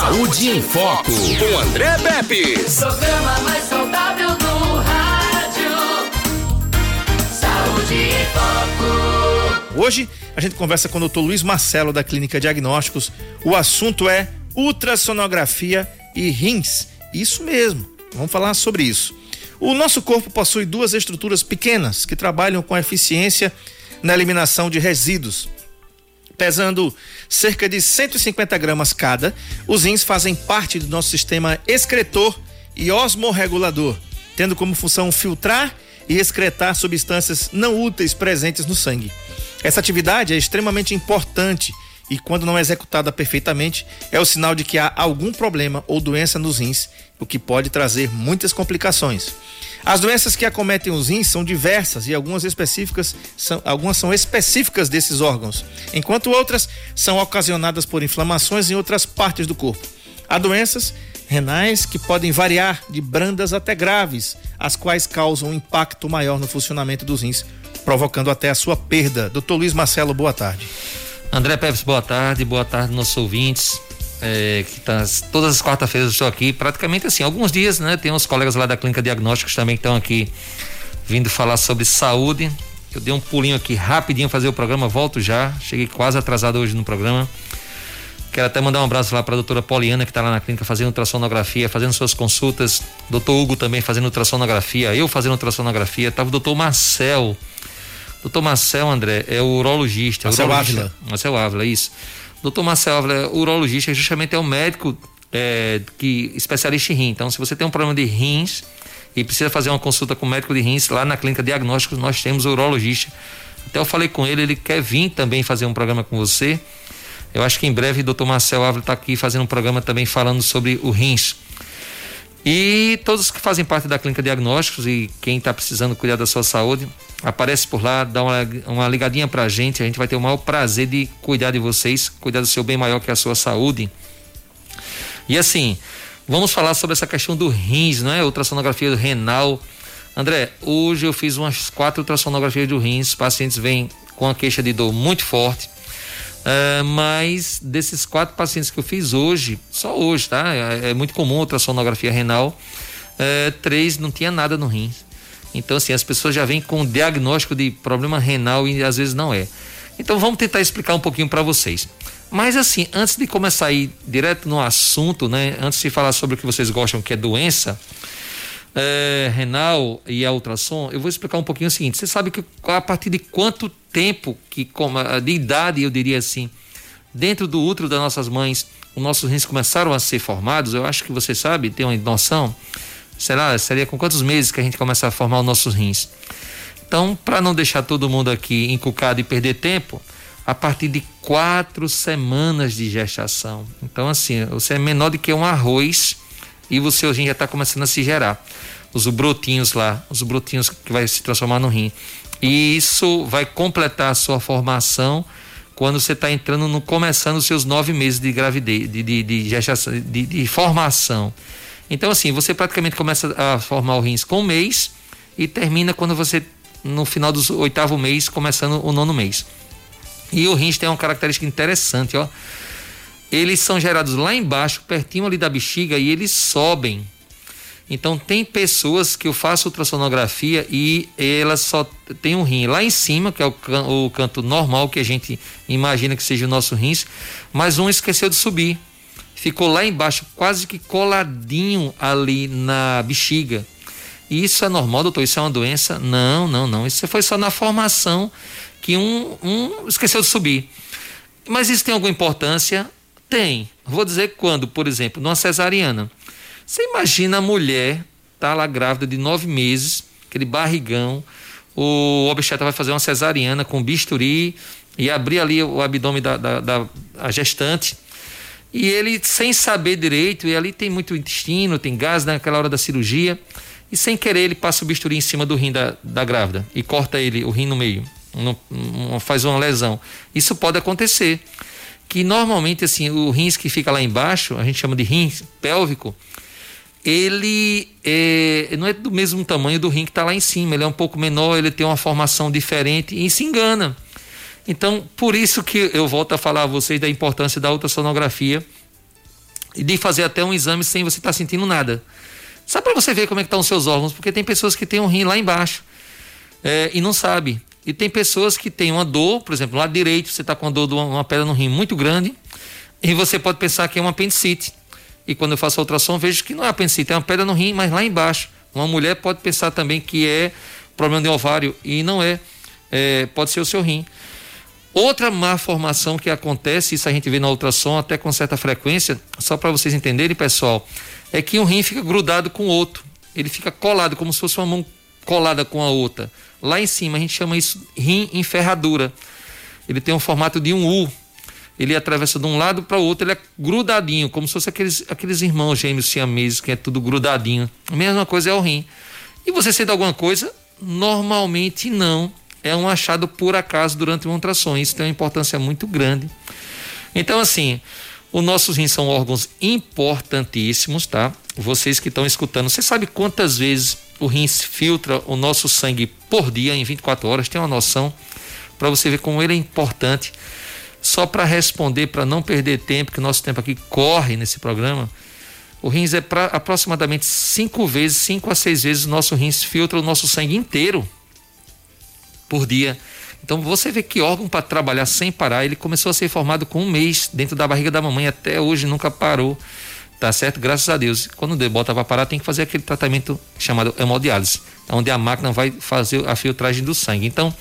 Saúde em Foco, com André Pepe. Programa mais saudável do rádio. Saúde em Foco. Hoje a gente conversa com o Dr. Luiz Marcelo da Clínica Diagnósticos. O assunto é ultrassonografia e rins. Isso mesmo. Vamos falar sobre isso. O nosso corpo possui duas estruturas pequenas que trabalham com eficiência na eliminação de resíduos. Pesando cerca de 150 gramas cada, os rins fazem parte do nosso sistema excretor e osmorregulador, tendo como função filtrar e excretar substâncias não úteis presentes no sangue. Essa atividade é extremamente importante e, quando não executada perfeitamente, é o sinal de que há algum problema ou doença nos rins, o que pode trazer muitas complicações. As doenças que acometem os rins são diversas e algumas específicas são, algumas são específicas desses órgãos, enquanto outras são ocasionadas por inflamações em outras partes do corpo. Há doenças renais que podem variar de brandas até graves, as quais causam um impacto maior no funcionamento dos rins, provocando até a sua perda. Doutor Luiz Marcelo, boa tarde. André Pepes, boa tarde, boa tarde, nossos ouvintes. É, que tá, todas as quarta-feiras estou aqui, praticamente assim, alguns dias, né? Tem uns colegas lá da Clínica Diagnósticos também que estão aqui vindo falar sobre saúde. Eu dei um pulinho aqui rapidinho fazer o programa, volto já. Cheguei quase atrasado hoje no programa. Quero até mandar um abraço lá para a doutora Poliana, que está lá na clínica fazendo ultrassonografia, fazendo suas consultas. Doutor Hugo também fazendo ultrassonografia, eu fazendo ultrassonografia. Tava o doutor Marcel. Doutor Marcel, André, é o urologista. Marcel urologista. Ávila. Marcel Ávila, isso. Doutor Marcel Ávila, é urologista, justamente é o médico é, que especialista em rim. Então, se você tem um problema de rins e precisa fazer uma consulta com o médico de rins, lá na clínica Diagnósticos nós temos o urologista. Até eu falei com ele, ele quer vir também fazer um programa com você. Eu acho que em breve o doutor Marcel Ávila está aqui fazendo um programa também falando sobre o rins. E todos que fazem parte da clínica diagnósticos e quem está precisando cuidar da sua saúde, aparece por lá, dá uma, uma ligadinha pra gente, a gente vai ter o maior prazer de cuidar de vocês, cuidar do seu bem maior que a sua saúde. E assim, vamos falar sobre essa questão do rins, não é? Ultrassonografia renal. André, hoje eu fiz umas quatro ultrassonografias do rins, pacientes vêm com a queixa de dor muito forte. Uh, mas desses quatro pacientes que eu fiz hoje, só hoje, tá? É, é muito comum ultrassonografia renal. Uh, três não tinha nada no rim. Então, assim, as pessoas já vêm com diagnóstico de problema renal e às vezes não é. Então, vamos tentar explicar um pouquinho para vocês. Mas, assim, antes de começar a ir direto no assunto, né? Antes de falar sobre o que vocês gostam, que é doença, é, renal e a ultrassom, eu vou explicar um pouquinho o seguinte: você sabe que a partir de quanto tempo, que de idade, eu diria assim, dentro do útero das nossas mães, os nossos rins começaram a ser formados? Eu acho que você sabe, tem uma noção. Será, seria com quantos meses que a gente começa a formar os nossos rins? Então, para não deixar todo mundo aqui encucado e perder tempo, a partir de quatro semanas de gestação. Então, assim, você é menor do que um arroz e seu rim já está começando a se gerar. Os brotinhos lá, os brotinhos que vai se transformar no rim. E isso vai completar a sua formação quando você está entrando no começando os seus nove meses de gravidez, de, de, de gestação, de, de, formação. Então, assim, você praticamente começa a formar o rins com um mês e termina quando você, no final do oitavo mês, começando o nono mês. E o rins tem uma característica interessante, ó. Eles são gerados lá embaixo, pertinho ali da bexiga, e eles sobem. Então tem pessoas que eu faço ultrassonografia e elas só tem um rim lá em cima, que é o, can, o canto normal que a gente imagina que seja o nosso rins, mas um esqueceu de subir. Ficou lá embaixo, quase que coladinho ali na bexiga. Isso é normal, doutor? Isso é uma doença? Não, não, não. Isso foi só na formação que um, um esqueceu de subir. Mas isso tem alguma importância? Tem. Vou dizer quando, por exemplo, numa cesariana. Você imagina a mulher, tá lá grávida de nove meses, aquele barrigão, o obstetra vai fazer uma cesariana com bisturi e abrir ali o abdômen da, da, da gestante. E ele, sem saber direito, e ali tem muito intestino, tem gás naquela hora da cirurgia, e sem querer ele passa o bisturi em cima do rim da, da grávida e corta ele, o rim no meio, no, faz uma lesão. Isso pode acontecer. Que normalmente, assim, o rins que fica lá embaixo, a gente chama de rim pélvico, ele é, não é do mesmo tamanho do rim que está lá em cima, ele é um pouco menor, ele tem uma formação diferente e se engana. Então, por isso que eu volto a falar a vocês da importância da ultrassonografia e de fazer até um exame sem você estar tá sentindo nada. Só para você ver como é que estão os seus órgãos, porque tem pessoas que têm um rim lá embaixo é, e não sabe. E tem pessoas que têm uma dor, por exemplo, lado direito, você está com uma dor de uma pedra no rim muito grande, e você pode pensar que é uma apendicite. E quando eu faço a ultrassom, vejo que não é apendicite, é uma pedra no rim, mas lá embaixo. Uma mulher pode pensar também que é problema de ovário, e não é. é pode ser o seu rim. Outra má formação que acontece, isso a gente vê na ultrassom até com certa frequência, só para vocês entenderem, pessoal, é que um rim fica grudado com o outro. Ele fica colado, como se fosse uma mão colada com a outra. Lá em cima a gente chama isso rim em ferradura. Ele tem um formato de um U. Ele atravessa de um lado para o outro, ele é grudadinho, como se fosse aqueles, aqueles irmãos gêmeos siameses, que é tudo grudadinho. A mesma coisa é o rim. E você sente alguma coisa? Normalmente não é um achado por acaso durante uma ultrassom. Isso tem uma importância muito grande. Então, assim, os nossos rins são órgãos importantíssimos, tá? Vocês que estão escutando, você sabe quantas vezes o rins filtra o nosso sangue por dia em 24 horas? Tem uma noção para você ver como ele é importante. Só para responder, para não perder tempo, que nosso tempo aqui corre nesse programa. O rins é pra, aproximadamente cinco vezes, cinco a seis vezes o nosso rins filtra o nosso sangue inteiro por dia. Então você vê que órgão para trabalhar sem parar, ele começou a ser formado com um mês dentro da barriga da mamãe, até hoje nunca parou. Tá certo? Graças a Deus. Quando bota para parar, tem que fazer aquele tratamento chamado hemodiálise, onde a máquina vai fazer a filtragem do sangue. Então,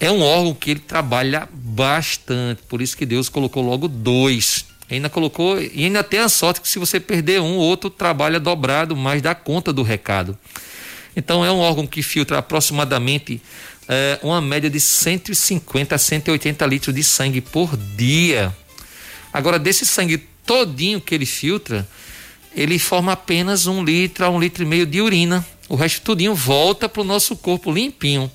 é um órgão que ele trabalha bastante, por isso que Deus colocou logo dois. Ainda colocou, e ainda tem a sorte que se você perder um, outro trabalha dobrado, mas dá conta do recado. Então é um órgão que filtra aproximadamente é, uma média de 150 a 180 litros de sangue por dia. Agora, desse sangue todinho que ele filtra, ele forma apenas um litro a um litro e meio de urina. O resto tudinho volta para o nosso corpo limpinho.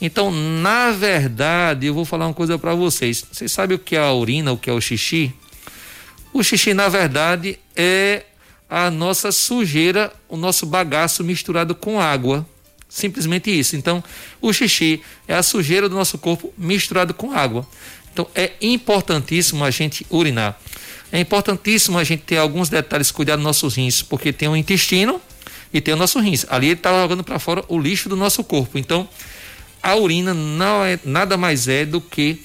Então, na verdade, eu vou falar uma coisa para vocês. Vocês sabem o que é a urina, o que é o xixi? O xixi, na verdade, é a nossa sujeira, o nosso bagaço misturado com água. Simplesmente isso. Então, o xixi é a sujeira do nosso corpo misturado com água. Então, é importantíssimo a gente urinar. É importantíssimo a gente ter alguns detalhes, cuidar dos nossos rins, porque tem o intestino e tem o nosso rins. Ali ele está jogando para fora o lixo do nosso corpo. Então, a urina não é nada mais é do que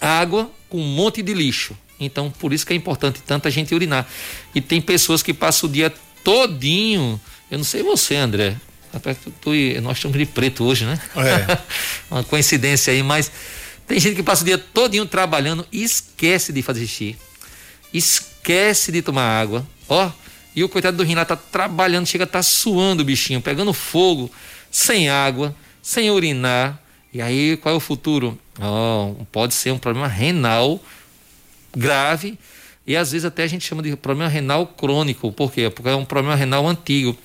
água com um monte de lixo. Então, por isso que é importante tanta gente urinar. E tem pessoas que passam o dia todinho. Eu não sei você, André. Rapaz, tu, tu, nós estamos de preto hoje, né? É. Uma coincidência aí, mas tem gente que passa o dia todinho trabalhando e esquece de fazer xixi. Esquece de tomar água. Ó, e o coitado do rim lá tá trabalhando, chega a tá suando o bichinho, pegando fogo, sem água, sem urinar. E aí, qual é o futuro? Oh, pode ser um problema renal grave e às vezes até a gente chama de problema renal crônico. Por quê? Porque é um problema renal antigo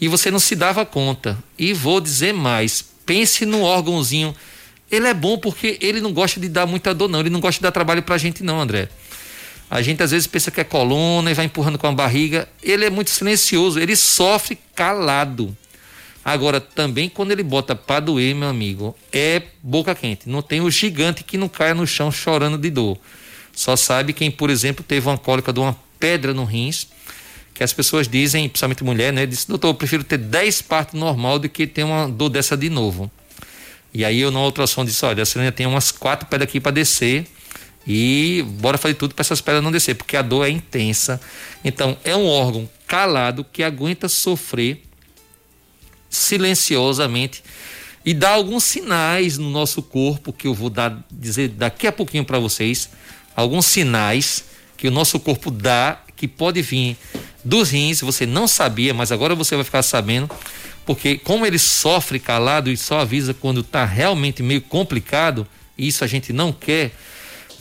e você não se dava conta. E vou dizer mais: pense no órgãozinho. Ele é bom porque ele não gosta de dar muita dor, não. Ele não gosta de dar trabalho pra gente, não, André. A gente às vezes pensa que é coluna e vai empurrando com a barriga. Ele é muito silencioso, ele sofre calado. Agora, também quando ele bota pra doer, meu amigo, é boca quente. Não tem o gigante que não caia no chão chorando de dor. Só sabe quem, por exemplo, teve uma cólica de uma pedra no rins que as pessoas dizem, principalmente mulher, né? Diz, doutor, eu prefiro ter 10 partos normal do que ter uma dor dessa de novo. E aí eu na ultrassom disse, olha, a Serena tem umas quatro pedras aqui para descer e bora fazer tudo para essas pedras não descer, porque a dor é intensa. Então, é um órgão calado que aguenta sofrer silenciosamente e dá alguns sinais no nosso corpo que eu vou dar dizer daqui a pouquinho para vocês, alguns sinais que o nosso corpo dá que pode vir dos rins, você não sabia, mas agora você vai ficar sabendo, porque como ele sofre calado e só avisa quando está realmente meio complicado, e isso a gente não quer,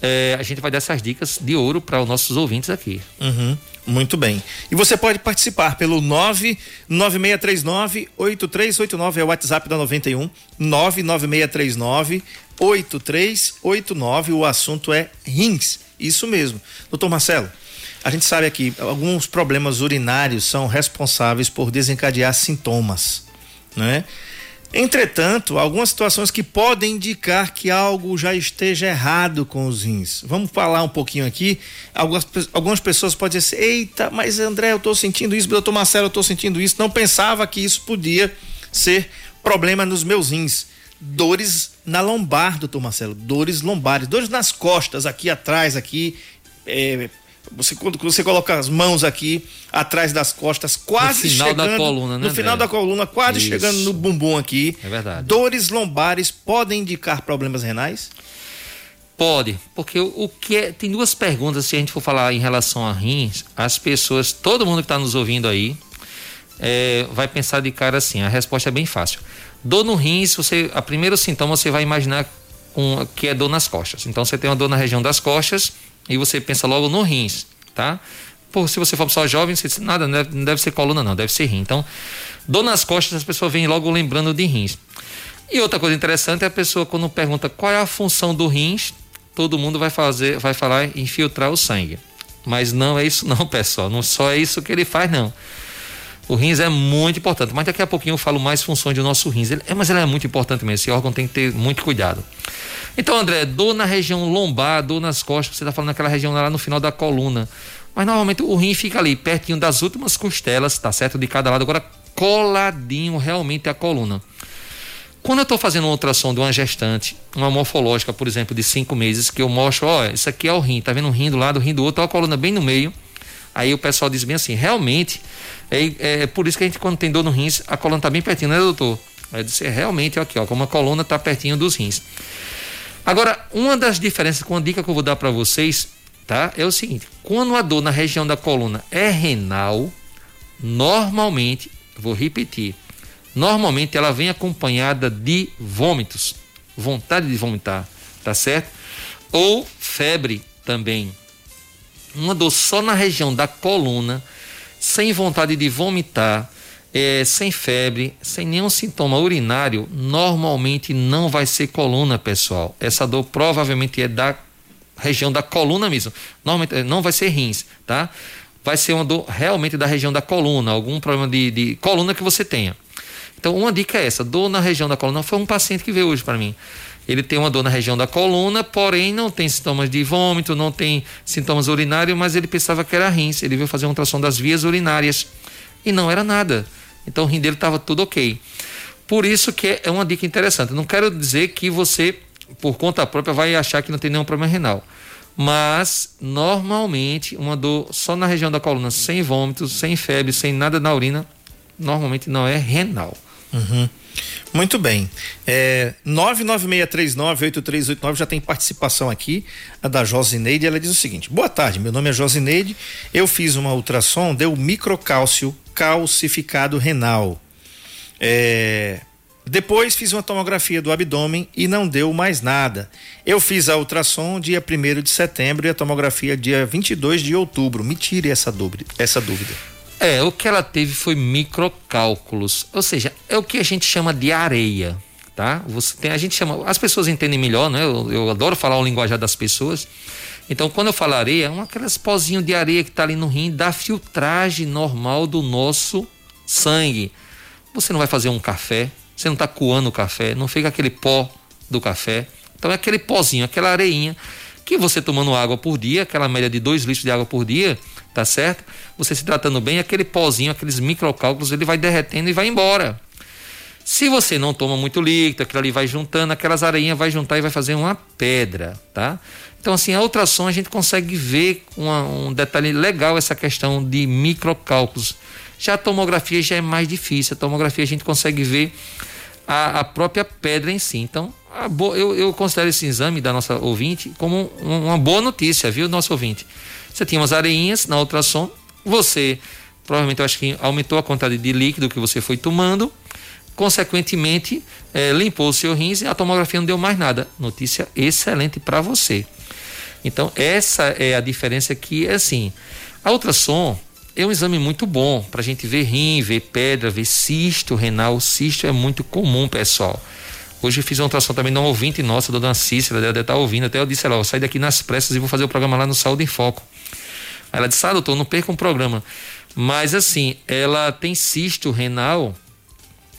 é, a gente vai dar essas dicas de ouro para os nossos ouvintes aqui. Uhum, muito bem. E você pode participar pelo 99639-8389, é o WhatsApp da 91, 99639-8389, o assunto é rins. Isso mesmo. Doutor Marcelo, a gente sabe aqui, alguns problemas urinários são responsáveis por desencadear sintomas, né? Entretanto, algumas situações que podem indicar que algo já esteja errado com os rins. Vamos falar um pouquinho aqui. Algumas, algumas pessoas podem dizer: eita, mas André, eu estou sentindo isso, doutor Marcelo, eu estou sentindo isso. Não pensava que isso podia ser problema nos meus rins. Dores na lombar, doutor Marcelo, dores lombares, dores nas costas, aqui atrás, aqui, é, você, quando você coloca as mãos aqui atrás das costas, quase no final chegando. Da coluna, né, no final André? da coluna, quase Isso. chegando no bumbum aqui. É verdade. Dores lombares podem indicar problemas renais? Pode, porque o, que é, tem duas perguntas se a gente for falar em relação a rins, as pessoas, todo mundo que está nos ouvindo aí, é, vai pensar de cara assim, a resposta é bem fácil. Dor no rins, você, a primeiro sintoma você vai imaginar com, que é dor nas costas. Então você tem uma dor na região das costas e você pensa logo no rins, tá? Pô, se você for pessoa jovem, você diz, nada, não deve, não deve ser coluna não, deve ser rim. Então, dor nas costas, as pessoas vêm logo lembrando de rins. E outra coisa interessante é a pessoa quando pergunta qual é a função do rins, todo mundo vai fazer, vai falar infiltrar o sangue. Mas não é isso não, pessoal. Não só é isso que ele faz não. O rins é muito importante, mas daqui a pouquinho eu falo mais funções do nosso rins. Ele, é, mas ele é muito importante mesmo. Esse órgão tem que ter muito cuidado. Então, André, dor na região lombar, dor nas costas, você está falando naquela região lá no final da coluna. Mas normalmente o rim fica ali, pertinho das últimas costelas, tá certo? De cada lado, agora coladinho realmente a coluna. Quando eu estou fazendo uma ultrassom de uma gestante, uma morfológica, por exemplo, de cinco meses, que eu mostro, ó, isso aqui é o rim, tá vendo um rim do lado, o rim do outro, ó, a coluna bem no meio. Aí o pessoal diz bem assim, realmente, é, é por isso que a gente, quando tem dor no rins, a coluna tá bem pertinho, né, doutor? Eu disse, é, realmente, aqui, ó, como a coluna tá pertinho dos rins. Agora, uma das diferenças, com a dica que eu vou dar para vocês, tá? É o seguinte: quando a dor na região da coluna é renal, normalmente, vou repetir, normalmente ela vem acompanhada de vômitos, vontade de vomitar, tá certo? Ou febre também. Uma dor só na região da coluna, sem vontade de vomitar, é, sem febre, sem nenhum sintoma urinário, normalmente não vai ser coluna, pessoal. Essa dor provavelmente é da região da coluna mesmo. Normalmente eh, não vai ser rins, tá? Vai ser uma dor realmente da região da coluna, algum problema de, de coluna que você tenha. Então, uma dica é essa: dor na região da coluna. Foi um paciente que veio hoje para mim. Ele tem uma dor na região da coluna, porém não tem sintomas de vômito, não tem sintomas urinários, mas ele pensava que era rins. Ele veio fazer uma ultrassom das vias urinárias e não era nada. Então o rim dele estava tudo ok. Por isso que é uma dica interessante. Não quero dizer que você, por conta própria, vai achar que não tem nenhum problema renal. Mas, normalmente, uma dor só na região da coluna, sem vômitos, sem febre, sem nada na urina, normalmente não é renal. Uhum. Muito bem. É, 996398389 já tem participação aqui, a da Josineide. Ela diz o seguinte: Boa tarde, meu nome é Josineide. Eu fiz uma ultrassom, deu microcálcio calcificado renal. É, depois fiz uma tomografia do abdômen e não deu mais nada. Eu fiz a ultrassom dia 1 de setembro e a tomografia dia 22 de outubro. Me tire essa dúvida. Essa dúvida. É, o que ela teve foi microcálculos, ou seja, é o que a gente chama de areia, tá? Você tem, a gente chama, as pessoas entendem melhor, né? Eu, eu adoro falar o linguajar das pessoas. Então, quando eu falo areia, é um aquelas pozinho de areia que está ali no rim da filtragem normal do nosso sangue. Você não vai fazer um café, você não está coando o café, não fica aquele pó do café. Então é aquele pozinho, aquela areinha que você tomando água por dia, aquela média de 2 litros de água por dia, tá certo? Você se tratando bem, aquele pozinho, aqueles microcálculos, ele vai derretendo e vai embora. Se você não toma muito líquido, aquilo ali vai juntando, aquelas areinhas vai juntar e vai fazer uma pedra, tá? Então, assim, a ultrassom a gente consegue ver uma, um detalhe legal essa questão de microcálculos. Já a tomografia já é mais difícil. A tomografia a gente consegue ver a, a própria pedra em si. Então, eu, eu, considero esse exame da nossa ouvinte como um, uma boa notícia, viu, nosso ouvinte? Você tinha umas areinhas na ultrassom, você provavelmente eu acho que aumentou a quantidade de líquido que você foi tomando, consequentemente é, limpou o seu rins e a tomografia não deu mais nada. Notícia excelente para você. Então, essa é a diferença que, assim, a ultrassom é um exame muito bom para a gente ver rim, ver pedra, ver cisto renal. O cisto é muito comum, pessoal. Hoje eu fiz uma ultrassom também de uma ouvinte nossa, dona Cícera, ela deve estar ouvindo. Até eu disse, ela, eu saio daqui nas pressas e vou fazer o programa lá no Saúde em Foco. Ela disse, ah, doutor, não perca um programa. Mas assim, ela tem cisto renal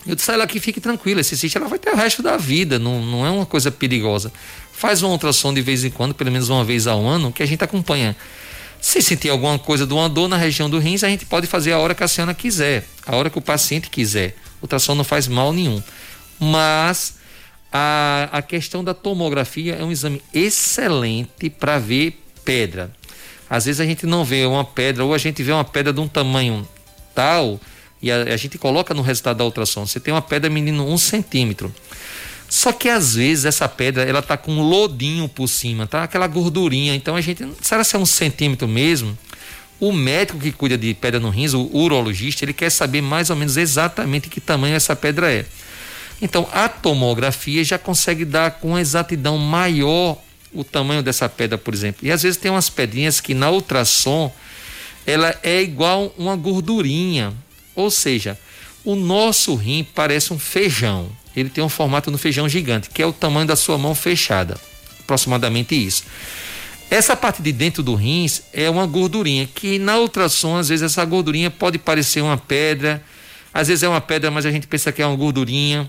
Eu disse a ela que fique tranquila, esse cisto ela vai ter o resto da vida, não, não é uma coisa perigosa. Faz uma ultrassom de vez em quando, pelo menos uma vez ao ano, que a gente acompanha. Se sentir alguma coisa de uma dor na região do rins, a gente pode fazer a hora que a senhora quiser, a hora que o paciente quiser. O ultrassom não faz mal nenhum. Mas a, a questão da tomografia é um exame excelente para ver pedra. Às vezes a gente não vê uma pedra, ou a gente vê uma pedra de um tamanho tal, e a, a gente coloca no resultado da ultrassom. Você tem uma pedra menino um centímetro. Só que às vezes essa pedra ela tá com um lodinho por cima, tá? Aquela gordurinha. Então a gente, será se é um centímetro mesmo? O médico que cuida de pedra no rins, o urologista, ele quer saber mais ou menos exatamente que tamanho essa pedra é. Então a tomografia já consegue dar com exatidão maior o tamanho dessa pedra, por exemplo. E às vezes tem umas pedrinhas que na ultrassom ela é igual uma gordurinha. Ou seja, o nosso rim parece um feijão ele tem um formato no feijão gigante, que é o tamanho da sua mão fechada. Aproximadamente isso. Essa parte de dentro do rins é uma gordurinha, que na ultrassom, às vezes, essa gordurinha pode parecer uma pedra, às vezes é uma pedra, mas a gente pensa que é uma gordurinha.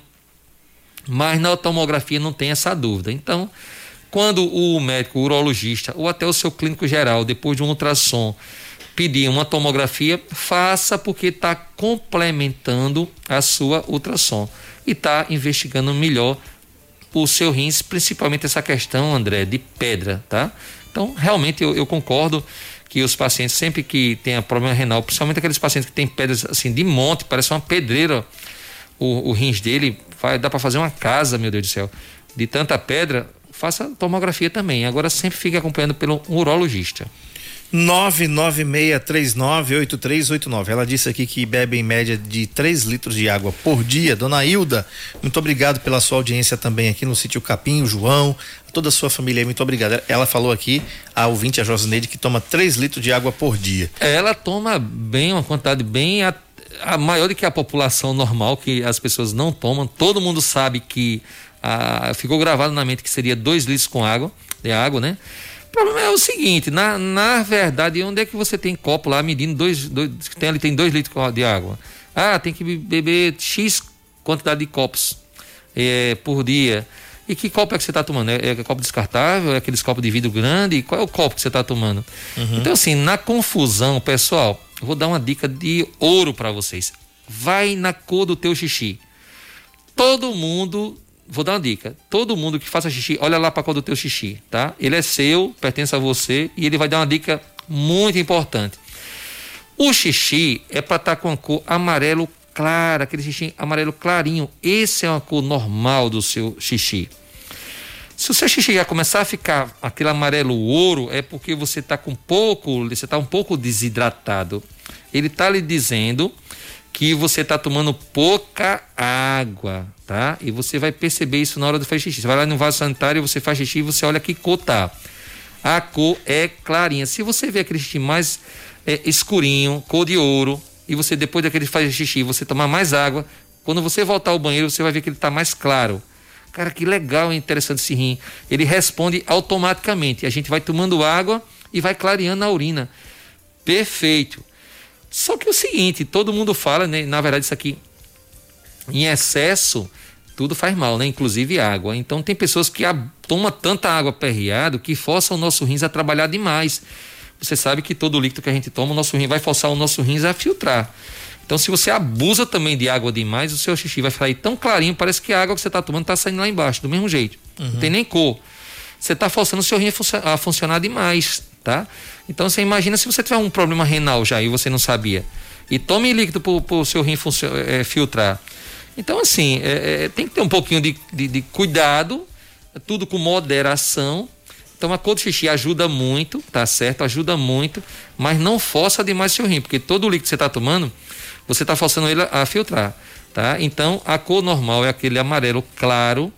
Mas na tomografia não tem essa dúvida. Então, quando o médico o urologista ou até o seu clínico geral, depois de um ultrassom, pedir uma tomografia, faça porque está complementando a sua ultrassom e está investigando melhor o seu rins, principalmente essa questão, André, de pedra, tá? Então, realmente eu, eu concordo que os pacientes, sempre que tenha problema renal, principalmente aqueles pacientes que têm pedras assim de monte, parece uma pedreira, o, o rins dele, vai, dá para fazer uma casa, meu Deus do céu, de tanta pedra, faça tomografia também. Agora sempre fique acompanhando pelo urologista. 996398389. Ela disse aqui que bebe em média de 3 litros de água por dia. Dona Hilda, muito obrigado pela sua audiência também aqui no sítio Capim, o João, toda a sua família, muito obrigado. Ela falou aqui, a ouvinte, a Josineide, que toma 3 litros de água por dia. Ela toma bem, uma quantidade bem a, a maior do que a população normal, que as pessoas não tomam. Todo mundo sabe que a, ficou gravado na mente que seria 2 litros com água, de água, né? O problema é o seguinte, na, na verdade, onde é que você tem copo lá medindo dois, dois tem ali tem dois litros de água? Ah, tem que beber X quantidade de copos é, por dia. E que copo é que você está tomando? É, é, copo descartável? É aqueles copos de vidro grande? Qual é o copo que você está tomando? Uhum. Então, assim, na confusão, pessoal, eu vou dar uma dica de ouro para vocês. Vai na cor do teu xixi. Todo mundo vou dar uma dica. Todo mundo que faça xixi, olha lá para cor do teu xixi, tá? Ele é seu, pertence a você e ele vai dar uma dica muito importante. O xixi é para estar tá com a cor amarelo clara, aquele xixi amarelo clarinho. Esse é uma cor normal do seu xixi. Se o seu xixi já começar a ficar aquele amarelo ouro, é porque você está com pouco, você está um pouco desidratado. Ele está lhe dizendo que você está tomando pouca água, tá? E você vai perceber isso na hora do fazer xixi. Você vai lá no vaso sanitário, você faz xixi e você olha que cor tá. A cor é clarinha. Se você vê aquele xixi mais é, escurinho, cor de ouro, e você depois daquele faz xixi, você tomar mais água, quando você voltar ao banheiro, você vai ver que ele está mais claro. Cara, que legal e interessante esse rim. Ele responde automaticamente. A gente vai tomando água e vai clareando a urina. Perfeito. Só que é o seguinte, todo mundo fala, né? Na verdade, isso aqui em excesso tudo faz mal, né? Inclusive água. Então tem pessoas que tomam tanta água perreado que forçam o nosso rins a trabalhar demais. Você sabe que todo líquido que a gente toma, o nosso rim vai forçar o nosso rins a filtrar. Então, se você abusa também de água demais, o seu xixi vai sair tão clarinho, parece que a água que você está tomando está saindo lá embaixo, do mesmo jeito. Uhum. Não tem nem cor. Você está forçando o seu rim a funcionar demais, tá? Então você imagina se você tiver um problema renal já e você não sabia. E tome líquido para o seu rim é, filtrar. Então, assim, é, é, tem que ter um pouquinho de, de, de, cuidado, tudo com moderação. Então, a cor do xixi ajuda muito, tá certo? Ajuda muito, mas não força demais seu rim, porque todo o líquido que você está tomando, você está forçando ele a, filtrar, tá? Então, a cor normal é aquele amarelo claro,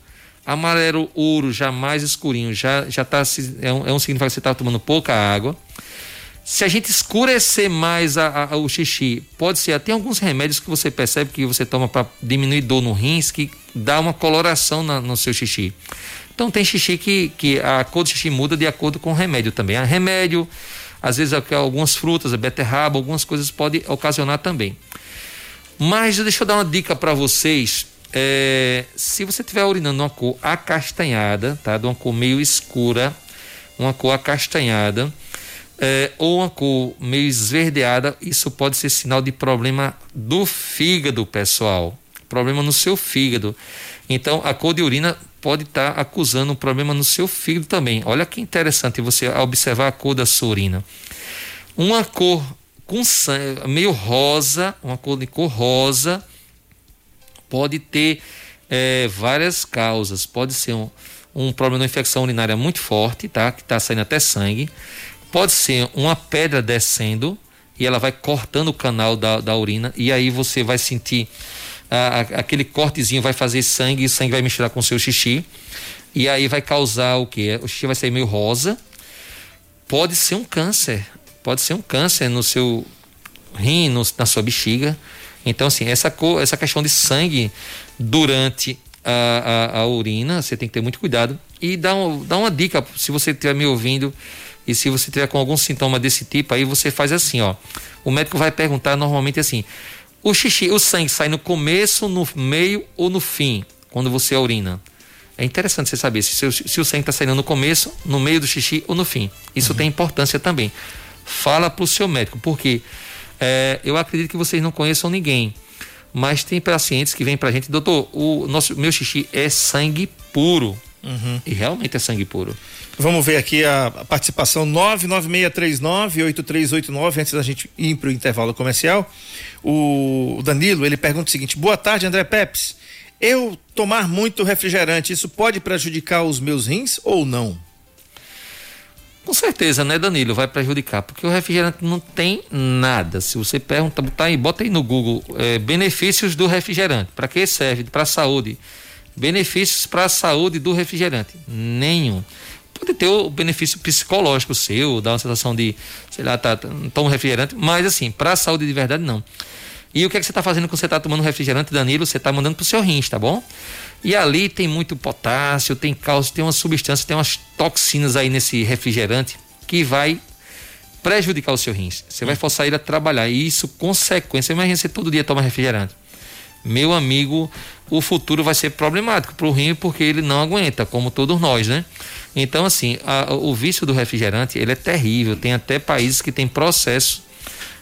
amarelo ouro já mais escurinho, já já tá é um, é um significado que você está tomando pouca água. Se a gente escurecer mais a, a, o xixi, pode ser até alguns remédios que você percebe que você toma para diminuir dor no rins, que dá uma coloração na, no seu xixi. Então tem xixi que, que a cor do xixi muda de acordo com o remédio também. A remédio, às vezes algumas frutas, a beterraba, algumas coisas podem ocasionar também. Mas deixa eu dar uma dica para vocês. É, se você estiver urinando uma cor acastanhada, tá? De uma cor meio escura, uma cor acastanhada, é, ou uma cor meio esverdeada, isso pode ser sinal de problema do fígado, pessoal. Problema no seu fígado. Então, a cor de urina pode estar tá acusando um problema no seu fígado também. Olha que interessante você observar a cor da sua urina. Uma cor com sangue, meio rosa, uma cor de cor rosa, pode ter é, várias causas. Pode ser um, um problema de infecção urinária muito forte, tá? Que está saindo até sangue. Pode ser uma pedra descendo e ela vai cortando o canal da, da urina e aí você vai sentir a, a, aquele cortezinho vai fazer sangue e sangue vai misturar com o seu xixi e aí vai causar o que? O xixi vai sair meio rosa. Pode ser um câncer, pode ser um câncer no seu rim, no, na sua bexiga. Então, assim, essa, cor, essa questão de sangue durante a, a, a, urina, você tem que ter muito cuidado. E dá, um, dá uma dica, se você estiver me ouvindo e se você tiver com algum sintoma desse tipo, aí você faz assim, ó. O médico vai perguntar normalmente assim: o xixi, o sangue sai no começo, no meio ou no fim, quando você urina? É interessante você saber se, se o sangue está saindo no começo, no meio do xixi ou no fim. Isso uhum. tem importância também. Fala para o seu médico, porque é, eu acredito que vocês não conheçam ninguém, mas tem pacientes que vêm para a gente, doutor, o nosso meu xixi é sangue puro. Uhum. E realmente é sangue puro. Vamos ver aqui a participação 996398389 antes da gente ir para o intervalo comercial. O Danilo, ele pergunta o seguinte: Boa tarde, André Pepes. Eu tomar muito refrigerante, isso pode prejudicar os meus rins ou não? Com certeza, né, Danilo? Vai prejudicar, porque o refrigerante não tem nada. Se você pergunta, botar aí, bota aí no Google é, benefícios do refrigerante. Para que serve? Para a saúde. Benefícios para a saúde do refrigerante? Nenhum pode ter o benefício psicológico seu, dar uma sensação de, sei lá, tá, tá toma um refrigerante, mas assim, para a saúde de verdade, não. E o que, é que você está fazendo quando você está tomando refrigerante, Danilo? Você está mandando para o seu rins, tá bom? E ali tem muito potássio, tem cálcio, tem uma substância, tem umas toxinas aí nesse refrigerante que vai prejudicar o seu rins. Você vai forçar ele a trabalhar. E isso, consequência, imagina você todo dia toma refrigerante. Meu amigo, o futuro vai ser problemático para o rim porque ele não aguenta, como todos nós, né? Então, assim, a, o vício do refrigerante ele é terrível. Tem até países que têm processo.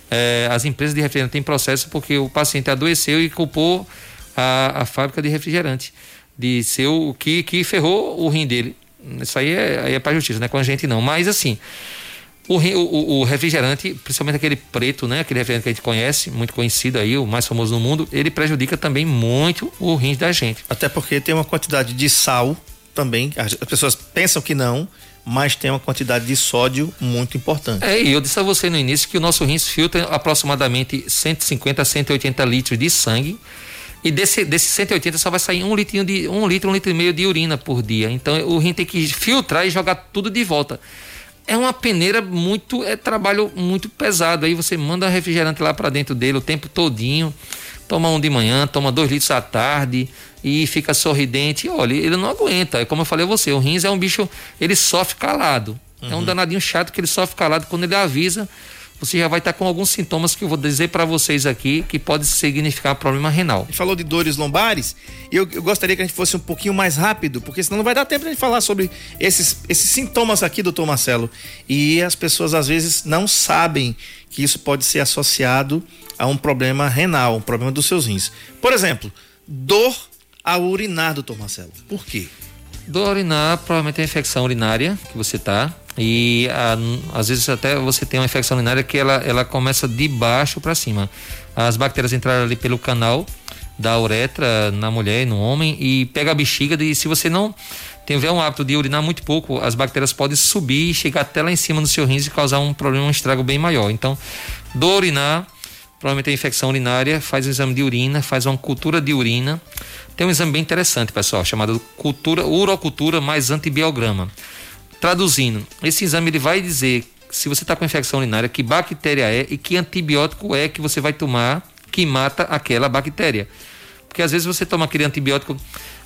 É, as empresas de refrigerante têm processo porque o paciente adoeceu e culpou a, a fábrica de refrigerante de ser o que, que ferrou o rim dele. Isso aí é, aí é para justiça, não é com a gente não. Mas assim, o, o, o, refrigerante, principalmente aquele preto, né? Aquele refrigerante que a gente conhece, muito conhecido aí, o mais famoso no mundo, ele prejudica também muito o rim da gente. Até porque tem uma quantidade de sal também, as pessoas pensam que não, mas tem uma quantidade de sódio muito importante. É, e eu disse a você no início que o nosso rins filtra aproximadamente 150 a 180 litros de sangue. E desse, desse 180 só vai sair um litro de um litro, um litro e meio de urina por dia. Então o rim tem que filtrar e jogar tudo de volta. É uma peneira muito, é trabalho muito pesado. Aí você manda refrigerante lá para dentro dele o tempo todinho toma um de manhã, toma dois litros à tarde e fica sorridente. olha, ele não aguenta. É como eu falei a você, o rins é um bicho, ele sofre calado. Uhum. É um uhum. danadinho chato que ele sofre calado. Quando ele avisa, você já vai estar com alguns sintomas que eu vou dizer para vocês aqui que pode significar problema renal. A gente falou de dores lombares e eu, eu, gostaria que a gente fosse um pouquinho mais rápido, porque senão não vai dar tempo de falar sobre esses, esses sintomas aqui, doutor Marcelo. E as pessoas às vezes não sabem que isso pode ser associado a um problema renal, um problema dos seus rins. Por exemplo, dor ao urinar, doutor Marcelo. Por quê? Dor urinar, provavelmente é infecção urinária que você tá. E a, às vezes até você tem uma infecção urinária que ela, ela começa de baixo para cima. As bactérias entraram ali pelo canal da uretra na mulher e no homem e pega a bexiga e se você não tiver um hábito de urinar muito pouco, as bactérias podem subir e chegar até lá em cima do seu rins e causar um problema, um estrago bem maior. Então, do urinar provavelmente é infecção urinária, faz um exame de urina, faz uma cultura de urina. Tem um exame bem interessante, pessoal, chamado cultura, urocultura mais antibiograma. Traduzindo, esse exame ele vai dizer se você está com infecção urinária, que bactéria é e que antibiótico é que você vai tomar que mata aquela bactéria. Porque às vezes você toma aquele antibiótico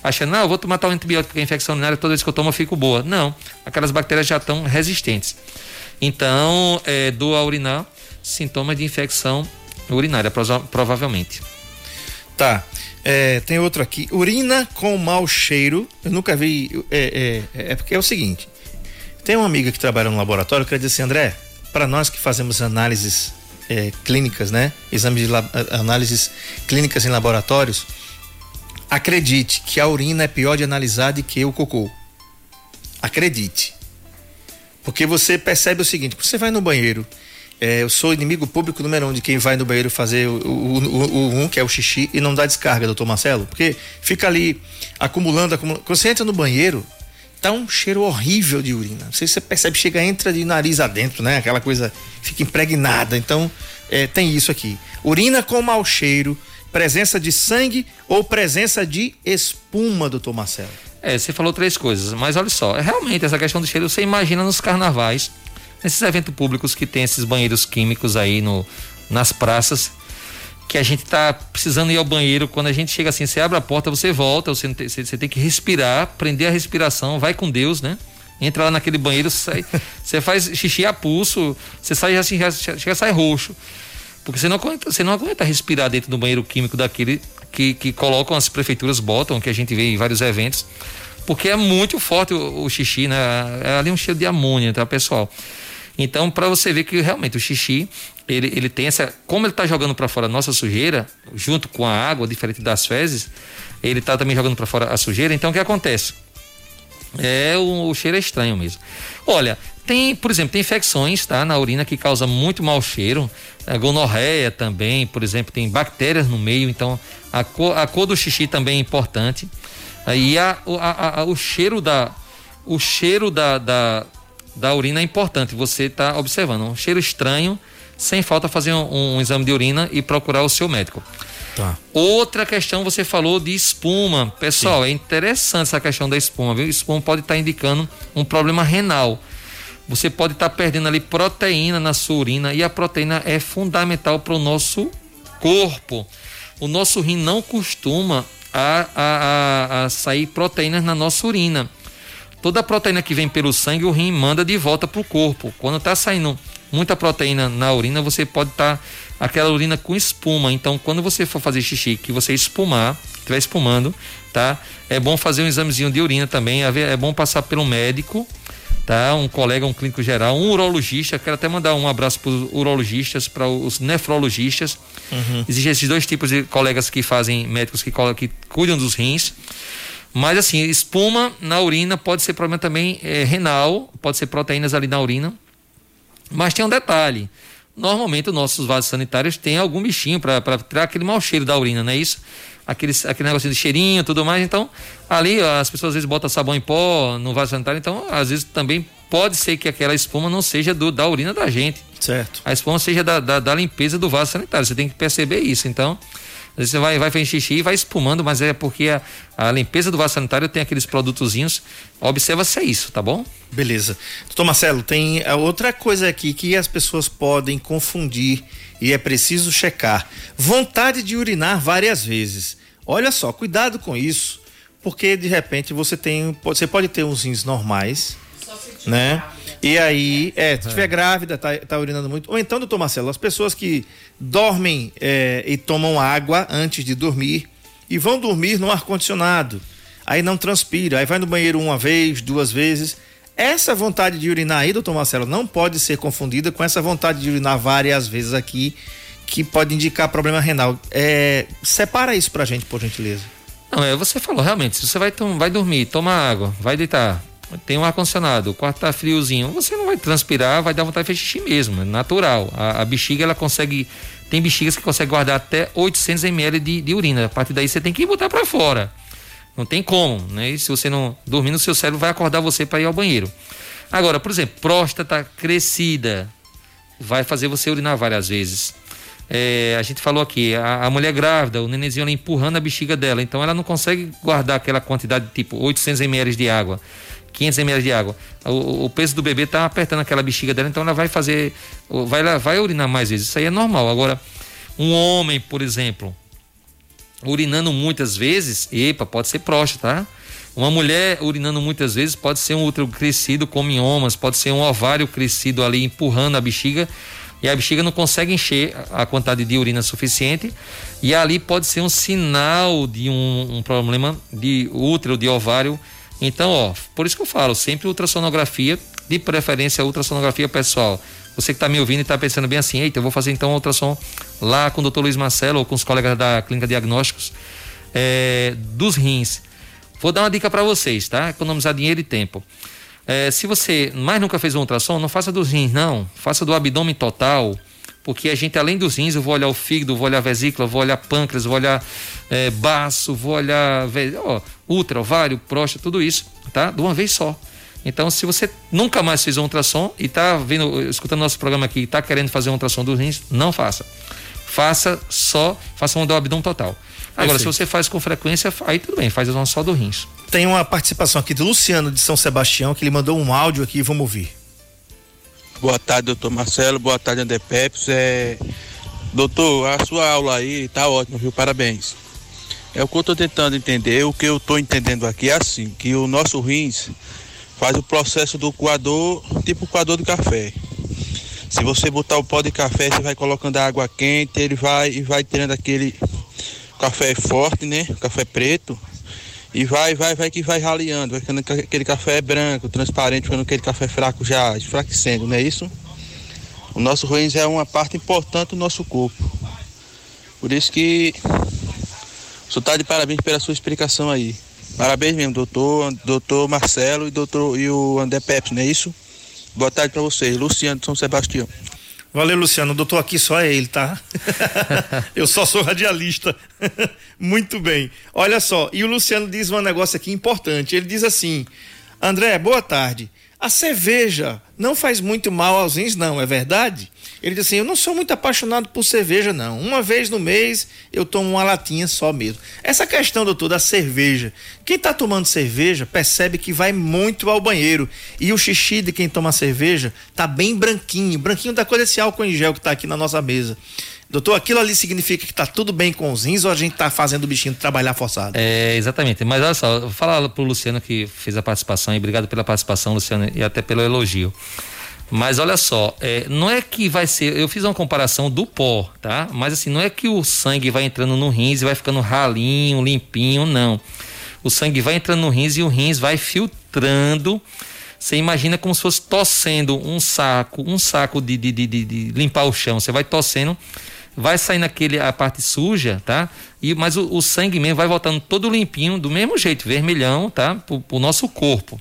achando, não, eu vou tomar tal antibiótico porque a infecção urinária toda vez que eu tomo eu fico boa. Não, aquelas bactérias já estão resistentes. Então, é, do a urinar, sintomas de infecção urinária, provavelmente. Tá. É, tem outro aqui. Urina com mau cheiro. Eu nunca vi. É, é, é porque é o seguinte: tem uma amiga que trabalha no laboratório que ela disse assim, André, para nós que fazemos análises é, clínicas, né? Exames de análises clínicas em laboratórios, acredite que a urina é pior de analisar do que o cocô. Acredite. Porque você percebe o seguinte: você vai no banheiro é, eu sou inimigo público número um de quem vai no banheiro fazer o, o, o, o, um, que é o xixi, e não dá descarga, doutor Marcelo. Porque fica ali acumulando, acumulando. Quando você entra no banheiro, tá um cheiro horrível de urina. Não sei se você percebe, chega, entra de nariz adentro, né? Aquela coisa fica impregnada. Então, é, tem isso aqui. Urina com mau cheiro, presença de sangue ou presença de espuma, doutor Marcelo. É, você falou três coisas, mas olha só, é realmente essa questão do cheiro, você imagina nos carnavais nesses eventos públicos que tem esses banheiros químicos aí no, nas praças, que a gente tá precisando ir ao banheiro, quando a gente chega assim, você abre a porta, você volta, você tem, você tem que respirar, prender a respiração, vai com Deus, né? Entra lá naquele banheiro, sai, você faz xixi a pulso, você sai assim, já, sai roxo. Porque você não aguenta, você não aguenta respirar dentro do banheiro químico daquele que, que colocam as prefeituras botam, que a gente vê em vários eventos. Porque é muito forte o, o xixi, né? É ali um cheiro de amônia, tá, pessoal? Então, para você ver que realmente o xixi, ele, ele tem essa. Como ele está jogando para fora a nossa sujeira, junto com a água, diferente das fezes, ele está também jogando para fora a sujeira. Então, o que acontece? É o, o cheiro é estranho mesmo. Olha, tem, por exemplo, tem infecções tá, na urina que causa muito mau cheiro. A gonorreia também, por exemplo, tem bactérias no meio, então a cor, a cor do xixi também é importante. E a, a, a, o cheiro da. O cheiro da, da, da urina é importante. Você está observando um cheiro estranho, sem falta fazer um, um, exame de urina e procurar o seu médico. Tá. Outra questão, você falou de espuma. Pessoal, Sim. é interessante essa questão da espuma, viu? Espuma pode estar tá indicando um problema renal. Você pode estar tá perdendo ali proteína na sua urina e a proteína é fundamental para o nosso corpo. O nosso rim não costuma a, a, a, a sair proteínas na nossa urina. Toda a proteína que vem pelo sangue, o rim manda de volta para o corpo. Quando está saindo muita proteína na urina, você pode estar tá aquela urina com espuma. Então, quando você for fazer xixi, que você espumar, estiver espumando, tá? É bom fazer um examezinho de urina também. É bom passar pelo médico, tá? Um colega, um clínico geral, um urologista. Quero até mandar um abraço para os urologistas, para os nefrologistas. Uhum. Existem esses dois tipos de colegas que fazem médicos que, que cuidam dos rins. Mas assim, espuma na urina pode ser problema também é, renal, pode ser proteínas ali na urina. Mas tem um detalhe. Normalmente os nossos vasos sanitários têm algum bichinho para tirar aquele mau cheiro da urina, não é isso? Aquele, aquele negocinho de cheirinho tudo mais. Então, ali as pessoas às vezes botam sabão em pó no vaso sanitário, então às vezes também pode ser que aquela espuma não seja do, da urina da gente. Certo. A espuma seja da, da, da limpeza do vaso sanitário. Você tem que perceber isso. Então, você vai, vai fazer xixi e vai espumando, mas é porque a, a limpeza do vaso sanitário tem aqueles produtozinhos. Observa se é isso, tá bom? Beleza. Doutor Marcelo, tem outra coisa aqui que as pessoas podem confundir e é preciso checar. Vontade de urinar várias vezes. Olha só, cuidado com isso, porque de repente você tem, você pode ter uns rins normais, né? E aí, é, se estiver grávida, tá, tá urinando muito. Ou então, doutor Marcelo, as pessoas que dormem é, e tomam água antes de dormir e vão dormir no ar-condicionado. Aí não transpira, aí vai no banheiro uma vez, duas vezes. Essa vontade de urinar aí, doutor Marcelo, não pode ser confundida com essa vontade de urinar várias vezes aqui, que pode indicar problema renal. É, separa isso pra gente, por gentileza. Não, é, você falou, realmente, se você vai, vai dormir, toma água, vai deitar, tem um ar-condicionado, o quarto tá friozinho, você não vai transpirar, vai dar vontade de fazer xixi mesmo, é natural. A, a bexiga, ela consegue, tem bexigas que consegue guardar até 800 ml de, de urina. A partir daí você tem que botar para fora. Não tem como, né? E se você não dormir no seu cérebro, vai acordar você para ir ao banheiro. Agora, por exemplo, próstata crescida vai fazer você urinar várias vezes. É, a gente falou aqui, a, a, mulher grávida, o nenenzinho ela empurrando a bexiga dela, então ela não consegue guardar aquela quantidade, tipo 800 ml de água. 500 ml de água. O, o peso do bebê está apertando aquela bexiga dela, então ela vai fazer, vai, vai urinar mais vezes. Isso aí é normal. Agora, um homem, por exemplo, urinando muitas vezes, epa, pode ser próstata, tá? Uma mulher urinando muitas vezes pode ser um útero crescido com miomas, pode ser um ovário crescido ali empurrando a bexiga. e a bexiga não consegue encher a quantidade de urina suficiente e ali pode ser um sinal de um, um problema de útero, de ovário. Então, ó, por isso que eu falo, sempre ultrassonografia, de preferência ultrassonografia pessoal. Você que está me ouvindo e está pensando bem assim, eita, eu vou fazer então ultrassom lá com o doutor Luiz Marcelo ou com os colegas da Clínica Diagnósticos é, dos rins. Vou dar uma dica para vocês, tá? Economizar dinheiro e tempo. É, se você mais nunca fez um ultrassom, não faça dos rins, não. Faça do abdômen total, porque a gente, além dos rins, eu vou olhar o fígado, vou olhar a vesícula, vou olhar pâncreas, vou olhar é, baço, vou olhar ó, útero, ovário, próstata, tudo isso, tá? De uma vez só. Então, se você nunca mais fez um ultrassom e está vendo, escutando nosso programa aqui e está querendo fazer um ultrassom dos rins, não faça. Faça só, faça um do abdômen total. Agora, Perfeito. se você faz com frequência, aí tudo bem, faz só do rins. Tem uma participação aqui do Luciano de São Sebastião, que ele mandou um áudio aqui, vamos ouvir. Boa tarde, doutor Marcelo. Boa tarde, André Peps. É... Doutor, a sua aula aí tá ótima, viu? Parabéns. É o que eu tô tentando entender. O que eu tô entendendo aqui é assim, que o nosso rins faz o processo do coador, tipo coador de café. Se você botar o pó de café, você vai colocando a água quente, ele vai e vai tirando aquele café forte, né? Café preto e vai, vai, vai que vai raleando, vai ficando aquele café branco, transparente, ficando aquele café fraco já, enfraquecendo, não é isso? O nosso rins é uma parte importante do nosso corpo. Por isso que senhor está de parabéns pela sua explicação aí. Parabéns mesmo, doutor, doutor Marcelo e, doutor, e o André Pepe, não é isso? Boa tarde para vocês. Luciano de São Sebastião. Valeu, Luciano. O doutor aqui só é ele, tá? Eu só sou radialista. Muito bem. Olha só, e o Luciano diz um negócio aqui importante. Ele diz assim: André, boa tarde. A cerveja não faz muito mal aos rins, não, é verdade? Ele disse assim: Eu não sou muito apaixonado por cerveja, não. Uma vez no mês eu tomo uma latinha só mesmo. Essa questão, doutor, da cerveja. Quem está tomando cerveja percebe que vai muito ao banheiro. E o xixi de quem toma cerveja tá bem branquinho branquinho da cor desse álcool em gel que está aqui na nossa mesa. Doutor, aquilo ali significa que está tudo bem com os rins ou a gente está fazendo o bichinho trabalhar forçado? É, exatamente. Mas olha só, vou falar pro Luciano que fez a participação e obrigado pela participação, Luciano, e até pelo elogio. Mas olha só, é, não é que vai ser. Eu fiz uma comparação do pó, tá? Mas assim, não é que o sangue vai entrando no rins e vai ficando ralinho, limpinho, não. O sangue vai entrando no rins e o rins vai filtrando. Você imagina como se fosse torcendo um saco, um saco de, de, de, de limpar o chão. Você vai torcendo, vai saindo aquele, a parte suja, tá? E, mas o, o sangue mesmo vai voltando todo limpinho, do mesmo jeito, vermelhão, tá? Pro, pro nosso corpo.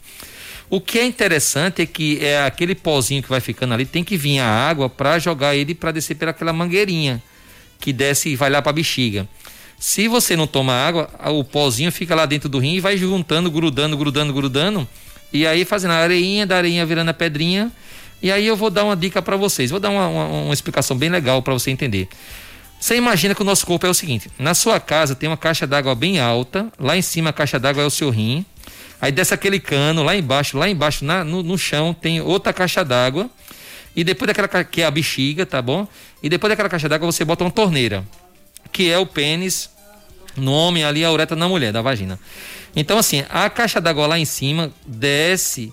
O que é interessante é que é aquele pozinho que vai ficando ali tem que vir a água para jogar ele para descer pelaquela mangueirinha que desce e vai lá para a bexiga. Se você não toma água, o pozinho fica lá dentro do rim e vai juntando, grudando, grudando, grudando, e aí fazendo a areinha, da areinha virando a pedrinha. E aí eu vou dar uma dica para vocês, vou dar uma, uma, uma explicação bem legal para você entender. Você imagina que o nosso corpo é o seguinte: na sua casa tem uma caixa d'água bem alta, lá em cima a caixa d'água é o seu rim, Aí desce aquele cano, lá embaixo, lá embaixo, na, no, no chão, tem outra caixa d'água. E depois daquela que é a bexiga, tá bom? E depois daquela caixa d'água você bota uma torneira, que é o pênis no homem ali, a uretra na mulher, da vagina. Então, assim, a caixa d'água lá em cima desce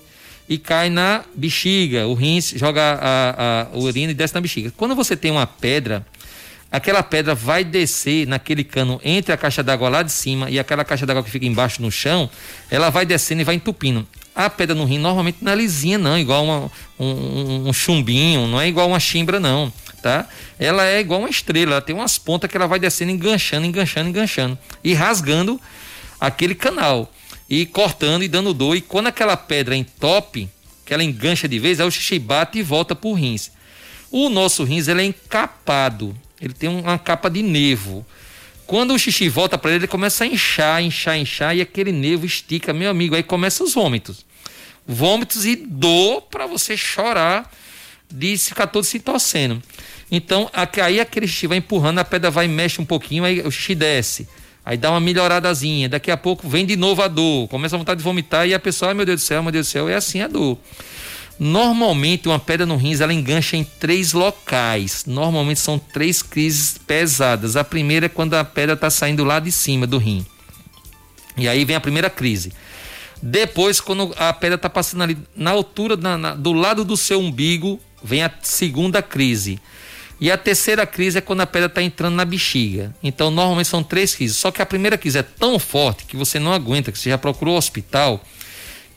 e cai na bexiga. O rins joga a, a urina e desce na bexiga. Quando você tem uma pedra, aquela pedra vai descer naquele cano entre a caixa d'água lá de cima e aquela caixa d'água que fica embaixo no chão, ela vai descendo e vai entupindo. A pedra no rim normalmente não é lisinha, não, igual uma, um, um, chumbinho, não é igual uma chimbra, não, tá? Ela é igual uma estrela, ela tem umas pontas que ela vai descendo, enganchando, enganchando, enganchando e rasgando aquele canal e cortando e dando dor. E quando aquela pedra entope, que ela engancha de vez, aí o xixi bate e volta pro rins. O nosso rins ele é encapado, ele tem uma capa de nevo. Quando o xixi volta para ele, ele começa a inchar, inchar, inchar e aquele nevo estica, meu amigo. Aí começa os vômitos. Vômitos e dor para você chorar de ficar todo se torcendo. Então, aí aquele xixi vai empurrando, a pedra vai mexe um pouquinho, aí o xixi desce. Aí dá uma melhoradazinha. Daqui a pouco vem de novo a dor. Começa a vontade de vomitar e a pessoa, ai meu Deus do céu, meu Deus do céu, é assim a dor. Normalmente, uma pedra no rins ela engancha em três locais. Normalmente são três crises pesadas. A primeira é quando a pedra está saindo lá de cima do rim. E aí vem a primeira crise. Depois, quando a pedra está passando ali na altura, na, na, do lado do seu umbigo, vem a segunda crise. E a terceira crise é quando a pedra está entrando na bexiga. Então, normalmente são três crises. Só que a primeira crise é tão forte que você não aguenta, que você já procurou o hospital,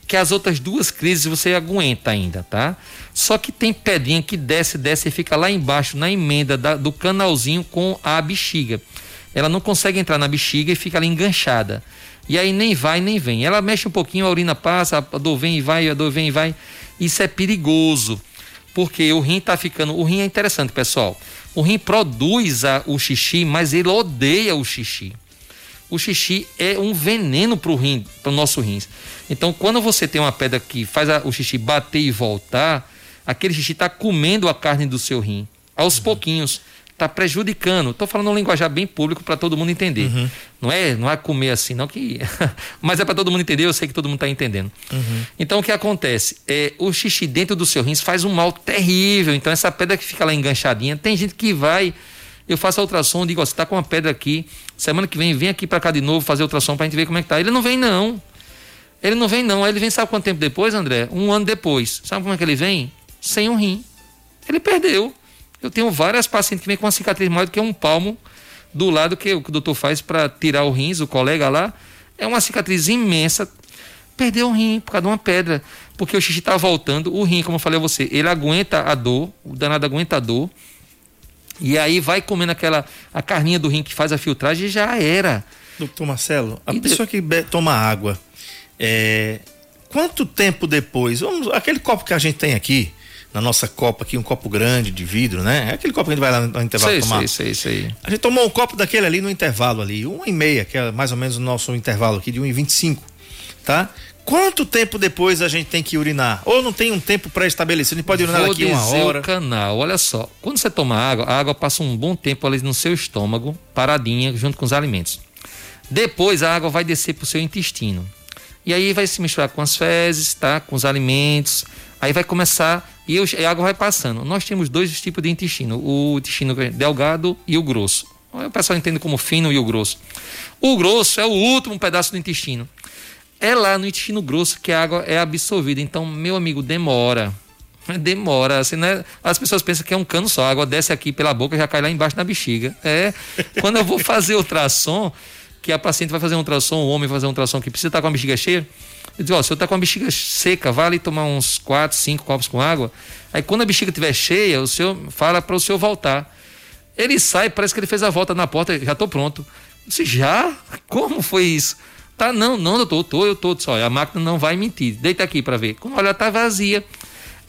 que as outras duas crises você aguenta ainda, tá? Só que tem pedrinha que desce, desce e fica lá embaixo, na emenda da, do canalzinho com a bexiga. Ela não consegue entrar na bexiga e fica ali enganchada. E aí nem vai nem vem. Ela mexe um pouquinho, a urina passa, a dor vem e vai, a dor vem e vai. Isso é perigoso porque o rim está ficando. O rim é interessante, pessoal. O rim produz a, o xixi, mas ele odeia o xixi. O xixi é um veneno para o rim, para o nosso rins. Então, quando você tem uma pedra que faz a, o xixi bater e voltar, aquele xixi está comendo a carne do seu rim, aos uhum. pouquinhos está prejudicando. Estou falando um linguajar bem público para todo mundo entender. Uhum. Não é, não é comer assim, não que, mas é para todo mundo entender. Eu sei que todo mundo está entendendo. Uhum. Então o que acontece é o xixi dentro do seu rins faz um mal terrível. Então essa pedra que fica lá enganchadinha, tem gente que vai eu faço a ultrassom, digo, ó, você está com uma pedra aqui, semana que vem vem aqui para cá de novo fazer ultrassom para a gente ver como é que tá. Ele não vem não. Ele não vem não. Aí ele vem sabe quanto tempo depois, André? Um ano depois. Sabe como é que ele vem? Sem um rim. Ele perdeu. Eu tenho várias pacientes que vêm com uma cicatriz maior do que um palmo do lado que o, que o doutor faz para tirar o rins, o colega lá. É uma cicatriz imensa. Perdeu o rim por causa de uma pedra. Porque o xixi está voltando. O rim, como eu falei a você, ele aguenta a dor. O danado aguenta a dor. E aí vai comendo aquela a carninha do rim que faz a filtragem e já era. Doutor Marcelo, a e pessoa de... que toma água, é... quanto tempo depois? Vamos, aquele copo que a gente tem aqui, na nossa copa aqui, um copo grande de vidro, né? É aquele copo que a gente vai lá no intervalo sei, tomar. Sei, sei, sei. A gente tomou um copo daquele ali no intervalo ali, uma e meia, que é mais ou menos o nosso intervalo aqui de 1,25, tá? Quanto tempo depois a gente tem que urinar? Ou não tem um tempo pré-estabelecido? A gente pode urinar Vou daqui uma hora? o canal. Olha só, quando você toma água, a água passa um bom tempo ali no seu estômago, paradinha, junto com os alimentos. Depois a água vai descer para o seu intestino. E aí vai se misturar com as fezes, tá? Com os alimentos. Aí vai começar e a água vai passando. Nós temos dois tipos de intestino: o intestino delgado e o grosso. O pessoal entende como fino e o grosso. O grosso é o último pedaço do intestino. É lá no intestino grosso que a água é absorvida. Então, meu amigo, demora. Demora, assim, né? As pessoas pensam que é um cano só, a água desce aqui pela boca e já cai lá embaixo na bexiga. É. Quando eu vou fazer ultrassom, que a paciente vai fazer um ultrassom, o homem vai fazer um ultrassom que precisa estar com a bexiga cheia, eu digo, ó, se eu tá com a bexiga seca, vale tomar uns 4, 5 copos com água. Aí quando a bexiga estiver cheia, o senhor fala para o senhor voltar. Ele sai, parece que ele fez a volta na porta, já tô pronto. Eu disse, já? Como foi isso? Tá, não, não, doutor, eu tô, eu tô. Só, a máquina não vai mentir. Deita aqui para ver. Quando olha, tá vazia.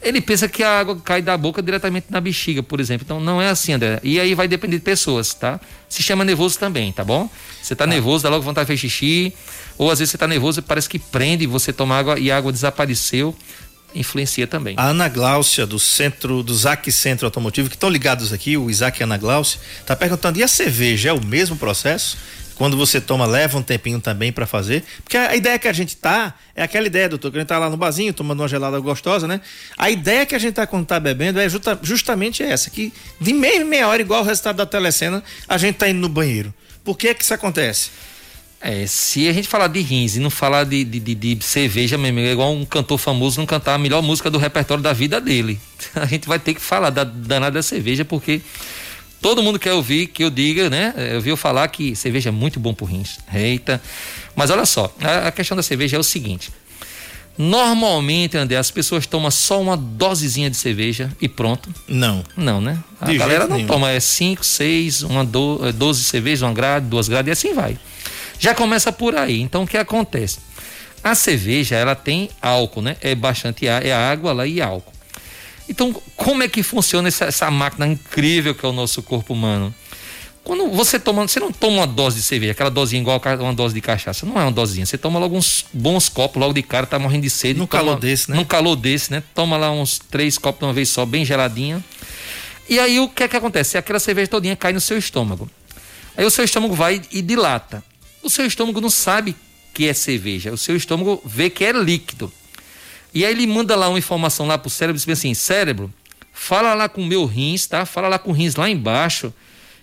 Ele pensa que a água cai da boca diretamente na bexiga, por exemplo. Então não é assim, André. E aí vai depender de pessoas, tá? Se chama nervoso também, tá bom? Você tá ah. nervoso, dá logo vontade de fazer xixi. Ou às vezes você tá nervoso e parece que prende, você toma água e a água desapareceu. Influencia também. A Ana Gláucia, do centro, do ZAC Centro Automotivo, que estão ligados aqui, o Isaac e a Ana Gláucia, tá perguntando: e a cerveja é o mesmo processo? Quando você toma, leva um tempinho também para fazer. Porque a ideia que a gente tá é aquela ideia, doutor, que a gente tá lá no barzinho tomando uma gelada gostosa, né? A ideia que a gente tá quando tá bebendo é justa, justamente essa, que de meia meia hora, igual o resultado da telecena, a gente tá indo no banheiro. Por que que isso acontece? É, se a gente falar de rins e não falar de, de, de, de cerveja, mesmo, é igual um cantor famoso não cantar a melhor música do repertório da vida dele. A gente vai ter que falar da danada da cerveja, porque Todo mundo quer ouvir que eu diga, né? Eu vi eu falar que cerveja é muito bom pro rins. Eita. Mas olha só, a, a questão da cerveja é o seguinte. Normalmente, André, as pessoas tomam só uma dosezinha de cerveja e pronto. Não. Não, né? A de galera não nenhum. toma, é 5, 6, uma 12 é, cervejas, uma grade, duas grades e assim vai. Já começa por aí. Então o que acontece? A cerveja, ela tem álcool, né? É bastante é água lá e álcool. Então, como é que funciona essa, essa máquina incrível que é o nosso corpo humano? Quando você toma, você não toma uma dose de cerveja, aquela dosinha igual uma dose de cachaça, não é uma dosinha. Você toma logo uns bons copos, logo de cara, tá morrendo de sede. No toma, calor desse, né? No calor desse, né? Toma lá uns três copos de uma vez só, bem geladinha. E aí o que é que acontece? Aquela cerveja todinha cai no seu estômago. Aí o seu estômago vai e dilata. O seu estômago não sabe que é cerveja, o seu estômago vê que é líquido. E aí ele manda lá uma informação lá pro cérebro, diz assim, cérebro, fala lá com o meu rins, tá? Fala lá com o rins lá embaixo,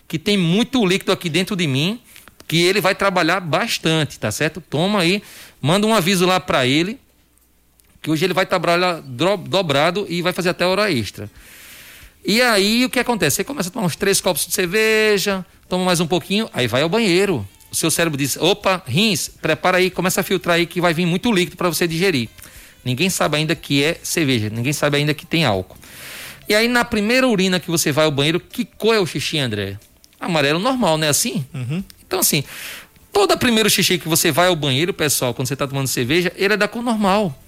que tem muito líquido aqui dentro de mim, que ele vai trabalhar bastante, tá certo? Toma aí, manda um aviso lá para ele, que hoje ele vai trabalhar dobrado e vai fazer até hora extra. E aí o que acontece? Você começa a tomar uns três copos de cerveja, toma mais um pouquinho, aí vai ao banheiro. O seu cérebro diz: opa, rins, prepara aí, começa a filtrar aí que vai vir muito líquido para você digerir. Ninguém sabe ainda que é cerveja, ninguém sabe ainda que tem álcool. E aí na primeira urina que você vai ao banheiro, que cor é o xixi, André? Amarelo normal, não é assim? Uhum. Então assim, toda primeiro xixi que você vai ao banheiro, pessoal, quando você está tomando cerveja, ele é da cor normal.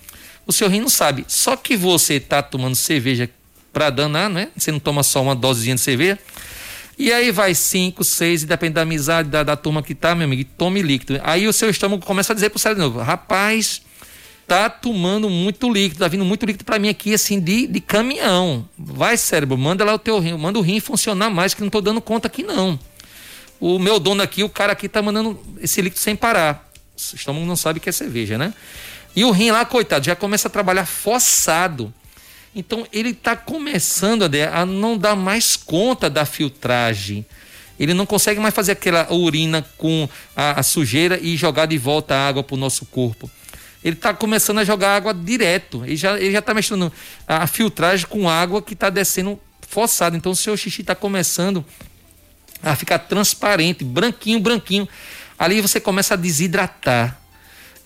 O seu rim não sabe. Só que você está tomando cerveja para danar, né? Você não toma só uma dosezinha de cerveja. E aí vai cinco, seis, e depende da amizade da, da turma que tá, meu amigo, tome líquido. Aí o seu estômago começa a dizer pro cérebro de novo, rapaz, tá tomando muito líquido, tá vindo muito líquido para mim aqui, assim, de, de caminhão. Vai, cérebro, manda lá o teu rim, manda o rim funcionar mais, que não tô dando conta aqui, não. O meu dono aqui, o cara aqui tá mandando esse líquido sem parar. O estômago não sabe que é cerveja, né? E o rim lá, coitado, já começa a trabalhar forçado. Então ele está começando a, a não dar mais conta da filtragem. Ele não consegue mais fazer aquela urina com a, a sujeira e jogar de volta a água para o nosso corpo ele está começando a jogar água direto. Ele já ele já está mexendo a filtragem com água que está descendo forçado. Então o seu xixi está começando a ficar transparente, branquinho, branquinho. Ali você começa a desidratar.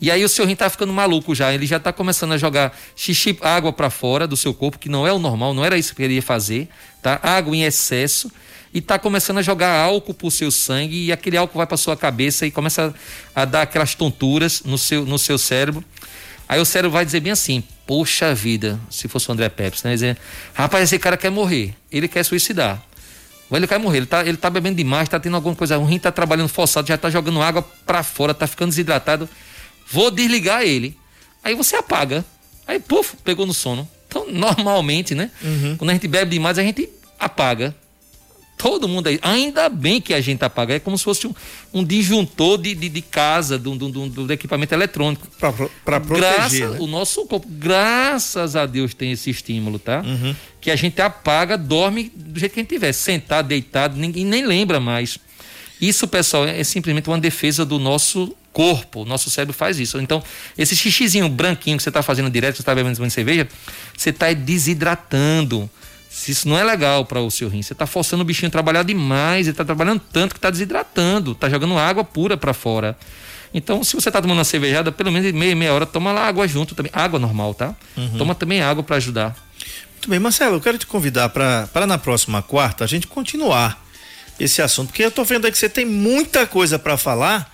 E aí o seu rim está ficando maluco já. Ele já está começando a jogar xixi, água para fora do seu corpo, que não é o normal, não era isso que ele ia fazer, tá? Água em excesso e está começando a jogar álcool para o seu sangue e aquele álcool vai para sua cabeça e começa a, a, dar aquelas tonturas no seu, no seu cérebro. Aí o cérebro vai dizer bem assim: Poxa vida, se fosse o André Pepsi, né? Dizer, rapaz, esse cara quer morrer, ele quer suicidar. Ele quer morrer, ele tá, ele tá bebendo demais, tá tendo alguma coisa ruim, tá trabalhando forçado, já tá jogando água para fora, tá ficando desidratado. Vou desligar ele. Aí você apaga. Aí, puf, pegou no sono. Então, normalmente, né? Uhum. Quando a gente bebe demais, a gente apaga. Todo mundo aí. Ainda bem que a gente apaga. É como se fosse um, um disjuntor de, de, de casa, do, do, do, do, equipamento eletrônico. Para proteger. Graças, né? O nosso corpo, graças a Deus, tem esse estímulo, tá? Uhum. Que a gente apaga, dorme do jeito que a gente tiver. Sentado, deitado, ninguém nem lembra mais. Isso, pessoal, é simplesmente uma defesa do nosso corpo. O nosso cérebro faz isso. Então, esse xixizinho branquinho que você está fazendo direto, você está bebendo cerveja, você está desidratando se isso não é legal para o seu rim, você está forçando o bichinho a trabalhar demais, ele está trabalhando tanto que está desidratando, está jogando água pura para fora. Então, se você está tomando uma cervejada, pelo menos meia, meia hora, toma lá água junto também. Água normal, tá? Uhum. Toma também água para ajudar. Muito bem, Marcelo, eu quero te convidar para na próxima quarta a gente continuar esse assunto, porque eu estou vendo aí que você tem muita coisa para falar.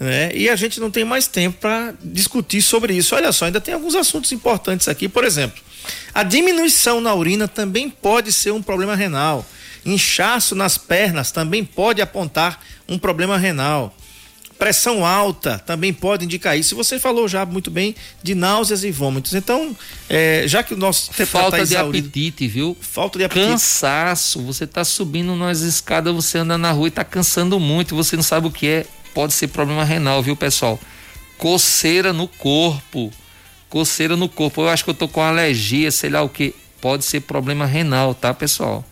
Né? E a gente não tem mais tempo para discutir sobre isso. Olha só, ainda tem alguns assuntos importantes aqui. Por exemplo, a diminuição na urina também pode ser um problema renal. Inchaço nas pernas também pode apontar um problema renal. Pressão alta também pode indicar isso. Você falou já muito bem de náuseas e vômitos. Então, é, já que o nosso tempo falta tá de apetite, viu? Falta de apetite. Cansaço. Você está subindo nas escadas, você anda na rua e está cansando muito. Você não sabe o que é. Pode ser problema renal, viu, pessoal? Coceira no corpo coceira no corpo. Eu acho que eu tô com alergia, sei lá o que. Pode ser problema renal, tá, pessoal?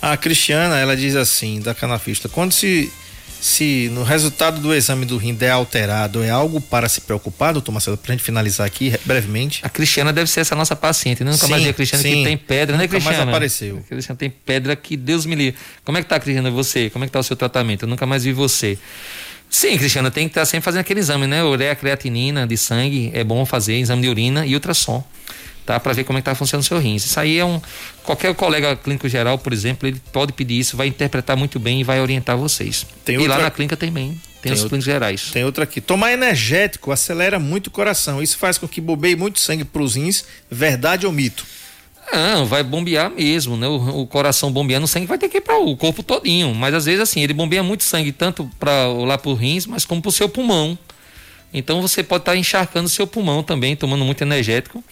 A Cristiana, ela diz assim, da canafista, quando se se no resultado do exame do rim der alterado, é algo para se preocupar, doutor Marcelo, pra gente finalizar aqui brevemente? A Cristiana deve ser essa nossa paciente, né? Nunca sim, mais vi a Cristiana sim. que tem pedra, né, Nunca Cristiana? mais apareceu. A Cristiana tem pedra que Deus me livre. Como é que tá, Cristiana, você? Como é que tá o seu tratamento? Eu nunca mais vi você. Sim, Cristiano, tem que estar sempre fazendo aquele exame, né? Ureia, creatinina de sangue, é bom fazer, exame de urina e ultrassom, tá? Para ver como é que tá funcionando o seu rins. Isso aí é um. Qualquer colega clínico geral, por exemplo, ele pode pedir isso, vai interpretar muito bem e vai orientar vocês. Tem e outra... lá na clínica também. Tem, tem os clínicos gerais. Tem outra aqui. Tomar energético acelera muito o coração. Isso faz com que bobeie muito sangue para os rins. Verdade ou mito? Não, vai bombear mesmo, né? O, o coração bombeando, sangue vai ter que ir para o corpo todinho. Mas às vezes assim, ele bombeia muito sangue tanto para lá para rins, mas como para o seu pulmão. Então você pode estar tá encharcando seu pulmão também, tomando muito energético.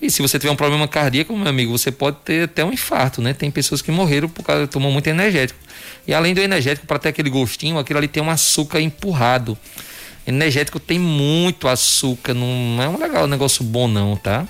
E se você tiver um problema cardíaco, meu amigo, você pode ter até um infarto, né? Tem pessoas que morreram por causa de tomar muito energético. E além do energético, para ter aquele gostinho, aquilo ali tem um açúcar empurrado. Energético tem muito açúcar, não é um legal, um negócio bom não, tá?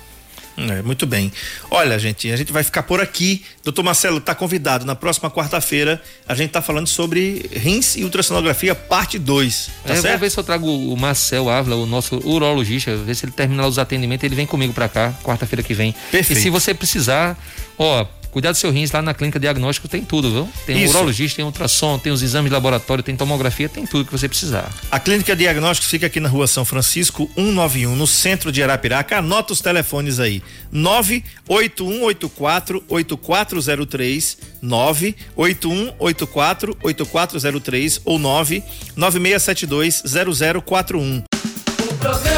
É, muito bem. Olha, gente, a gente vai ficar por aqui. Doutor Marcelo está convidado. Na próxima quarta-feira, a gente está falando sobre rins e ultrassonografia, parte 2. Tá é, certo? Vou ver se eu trago o Marcel Ávila, o nosso urologista, ver se ele termina os atendimentos. Ele vem comigo para cá, quarta-feira que vem. Perfeito. E se você precisar, ó, Cuidar do seu rins lá na clínica diagnóstico tem tudo, viu? Tem um Isso. urologista, tem ultrassom, tem os exames de laboratório, tem tomografia, tem tudo que você precisar. A Clínica Diagnósticos fica aqui na rua São Francisco, 191, no centro de Arapiraca. Anota os telefones aí: 98184-8403, 98184-8403 ou 99672-0041. O programa